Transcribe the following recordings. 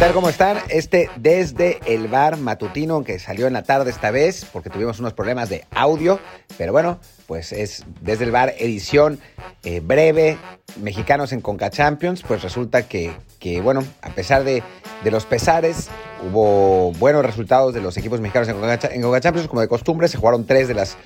tal? ¿Cómo están? Este desde el bar matutino, aunque salió en la tarde esta vez, porque tuvimos unos problemas de audio, pero bueno, pues es desde el bar edición eh, breve, mexicanos en Conca Champions, pues resulta que, que bueno, a pesar de, de, los pesares, hubo buenos resultados de los equipos mexicanos en Conca, en Conca Champions, como de costumbre, se jugaron tres de las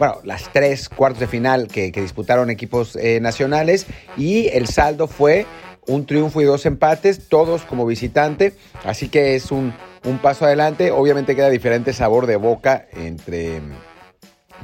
bueno, las tres cuartos de final que, que disputaron equipos eh, nacionales y el saldo fue un triunfo y dos empates, todos como visitante, así que es un, un paso adelante. Obviamente queda diferente sabor de boca entre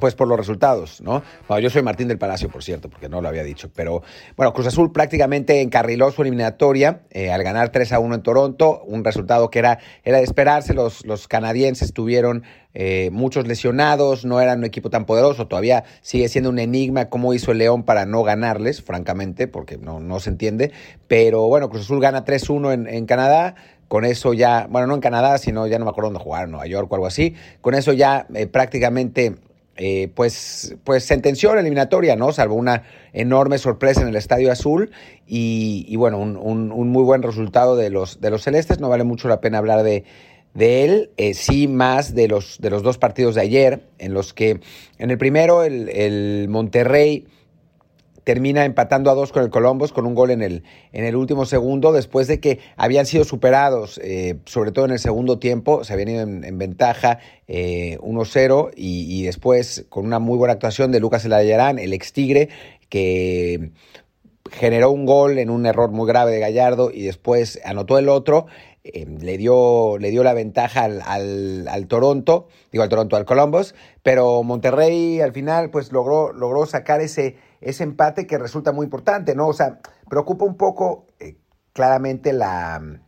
pues por los resultados, ¿no? Bueno, yo soy Martín del Palacio, por cierto, porque no lo había dicho, pero bueno, Cruz Azul prácticamente encarriló su eliminatoria eh, al ganar 3 a 1 en Toronto, un resultado que era, era de esperarse, los, los canadienses tuvieron eh, muchos lesionados, no eran un equipo tan poderoso, todavía sigue siendo un enigma cómo hizo el León para no ganarles, francamente, porque no, no se entiende, pero bueno, Cruz Azul gana 3-1 en, en Canadá, con eso ya, bueno, no en Canadá, sino ya no me acuerdo dónde jugar, Nueva York o algo así, con eso ya eh, prácticamente eh, pues, pues sentenció la eliminatoria, ¿no? Salvo una enorme sorpresa en el Estadio Azul y, bueno, un, un, un, muy buen resultado de los, de los celestes. No vale mucho la pena hablar de, de él, eh, sí más de los, de los dos partidos de ayer, en los que en el primero el, el Monterrey termina empatando a dos con el Columbus con un gol en el, en el último segundo, después de que habían sido superados, eh, sobre todo en el segundo tiempo, se habían ido en, en ventaja eh, 1-0 y, y, después con una muy buena actuación de Lucas Elayarán, el ex Tigre, que generó un gol en un error muy grave de Gallardo y después anotó el otro. Eh, le, dio, le dio la ventaja al, al, al, Toronto, digo al Toronto, al Columbus, pero Monterrey al final pues logró, logró sacar ese, ese empate que resulta muy importante, ¿no? O sea, preocupa un poco eh, claramente la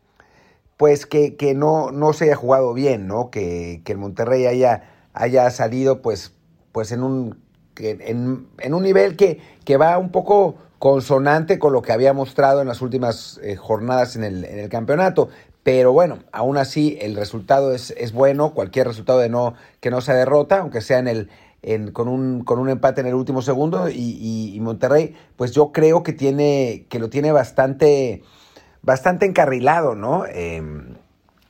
pues que, que, no, no se haya jugado bien, ¿no? Que, que el Monterrey haya, haya salido pues, pues en un en, en un nivel que, que va un poco consonante con lo que había mostrado en las últimas eh, jornadas en el, en el campeonato. Pero bueno, aún así el resultado es, es bueno, cualquier resultado de no, que no sea derrota, aunque sea en el, en, con, un, con un empate en el último segundo. Y, y, Monterrey, pues yo creo que tiene, que lo tiene bastante, bastante encarrilado, ¿no? Eh,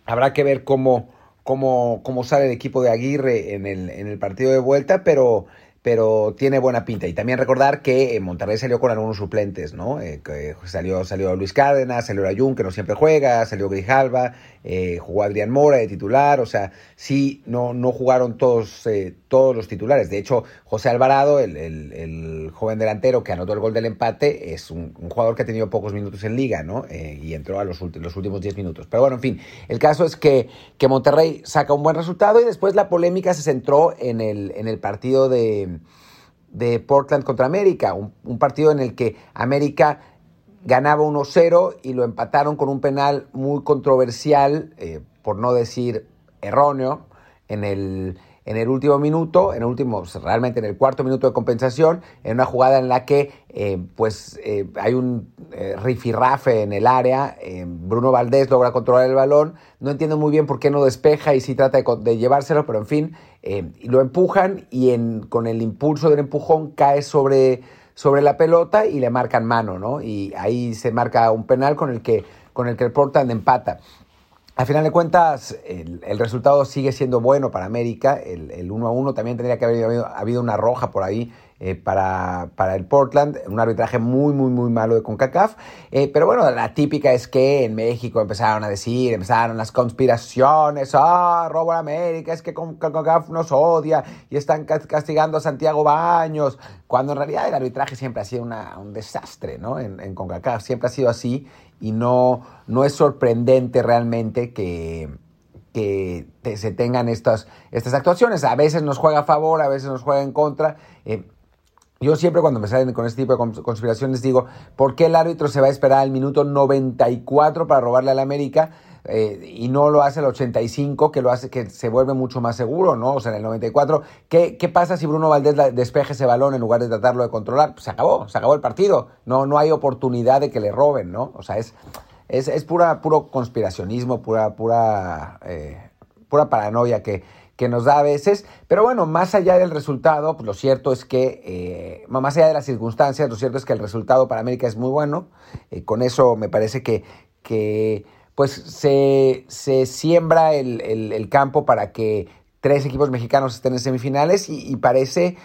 habrá que ver cómo, cómo, cómo sale el equipo de Aguirre en el, en el partido de vuelta, pero pero tiene buena pinta. Y también recordar que eh, Monterrey salió con algunos suplentes, ¿no? Eh, que salió, salió Luis Cárdenas, salió Ayun, que no siempre juega, salió Grijalva, eh, jugó Adrián Mora de titular, o sea, sí, no, no jugaron todos, eh, todos los titulares. De hecho, José Alvarado, el, el, el, joven delantero que anotó el gol del empate, es un, jugador que ha tenido pocos minutos en liga, ¿no? Eh, y entró a los, los últimos 10 minutos. Pero bueno, en fin, el caso es que, que Monterrey saca un buen resultado y después la polémica se centró en el, en el partido de, de Portland contra América, un, partido en el que América ganaba 1-0 y lo empataron con un penal muy controversial, eh, por no decir erróneo, en el, en el último minuto, en el último, realmente en el cuarto minuto de compensación, en una jugada en la que eh, pues eh, hay un eh, rifirrafe en el área, eh, Bruno Valdés logra controlar el balón, no entiendo muy bien por qué no despeja y sí trata de, de llevárselo, pero en fin, lo empujan y con el impulso del empujón cae sobre sobre la pelota y le marcan mano, ¿no? Y ahí se marca un penal con el que, con el, que el Portland empata. A final de cuentas, el, resultado sigue siendo bueno para América. El, el 1 a 1 también tendría que haber habido, una roja por ahí eh, para, para, el Portland, un arbitraje muy, muy, muy malo de CONCACAF. Eh, pero bueno, la típica es que en México empezaron a decir, empezaron las conspiraciones, ah, robo a América, es que CONCACAF nos odia y están castigando a Santiago Baños, cuando en realidad el arbitraje siempre ha sido un desastre, ¿no? En, en CONCACAF siempre ha sido así y no, no es sorprendente realmente que que se tengan estas, estas actuaciones. A veces nos juega a favor, a veces nos juega en contra. Eh, yo siempre cuando me salen con este tipo de conspiraciones digo, ¿por qué el árbitro se va a esperar al minuto 94 para robarle al América y no lo hace al 85, que lo hace que se vuelve mucho más seguro, ¿no? O sea, en el 94, ¿qué, qué pasa si Bruno Valdés despeje ese balón en lugar de tratarlo de controlar? Pues se acabó, se acabó el partido. No, no hay oportunidad de que le roben, ¿no? O sea, es, es, es pura, puro conspiracionismo, pura, pura, eh, pura paranoia que que nos da a veces. Pero bueno, más allá del resultado, pues lo cierto es que, eh, más allá de las circunstancias, lo cierto es que el resultado para América es muy bueno. Eh, con eso me parece que, que pues se, siembra el, campo para que tres equipos mexicanos estén en semifinales y, parece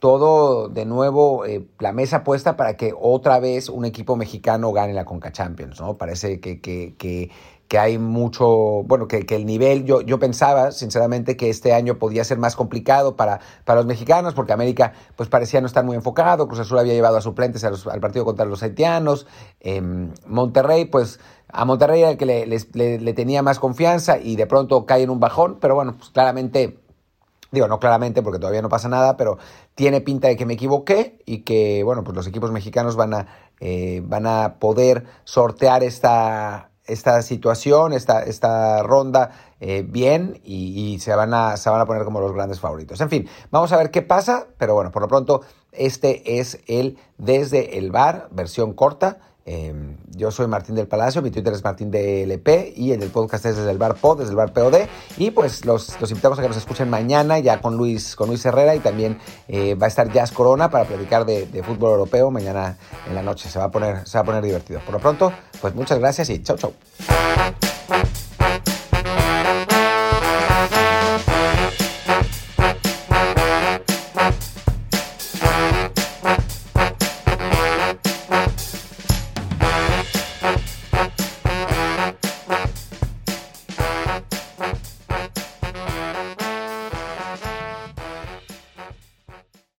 todo de nuevo eh, la mesa puesta para que otra vez un equipo mexicano gane la Conca Champions, ¿no? Parece que, que, que, hay mucho, bueno, que, el nivel, yo, yo pensaba sinceramente que este año podía ser más complicado para, para los mexicanos, porque América pues parecía no estar muy enfocado, Cruz Azul había llevado a suplentes al partido contra los haitianos, em, Monterrey pues a Monterrey era el que le, tenía más confianza y de pronto cae en un bajón, pero bueno, pues claramente Digo, no claramente porque todavía no pasa nada, pero tiene pinta de que me equivoqué y que, bueno, pues los equipos mexicanos van a, eh, van a poder sortear esta, esta situación, esta, esta ronda eh, bien y, se, van a, se van a poner como los grandes favoritos. En fin, vamos a ver qué pasa, pero bueno, por lo pronto este es el Desde el Bar, versión corta. Em, yo soy Martín del Palacio, mi Twitter es Martín DLP y el podcast es desde el bar POD, desde el bar POD. Y pues los, invitamos a que nos escuchen mañana ya con Luis, con Luis Herrera y también eh, va a estar Jazz Corona para platicar de, de, fútbol europeo mañana en la noche. Se va, a poner, se va a poner divertido. Por lo pronto, pues muchas gracias y chau chau.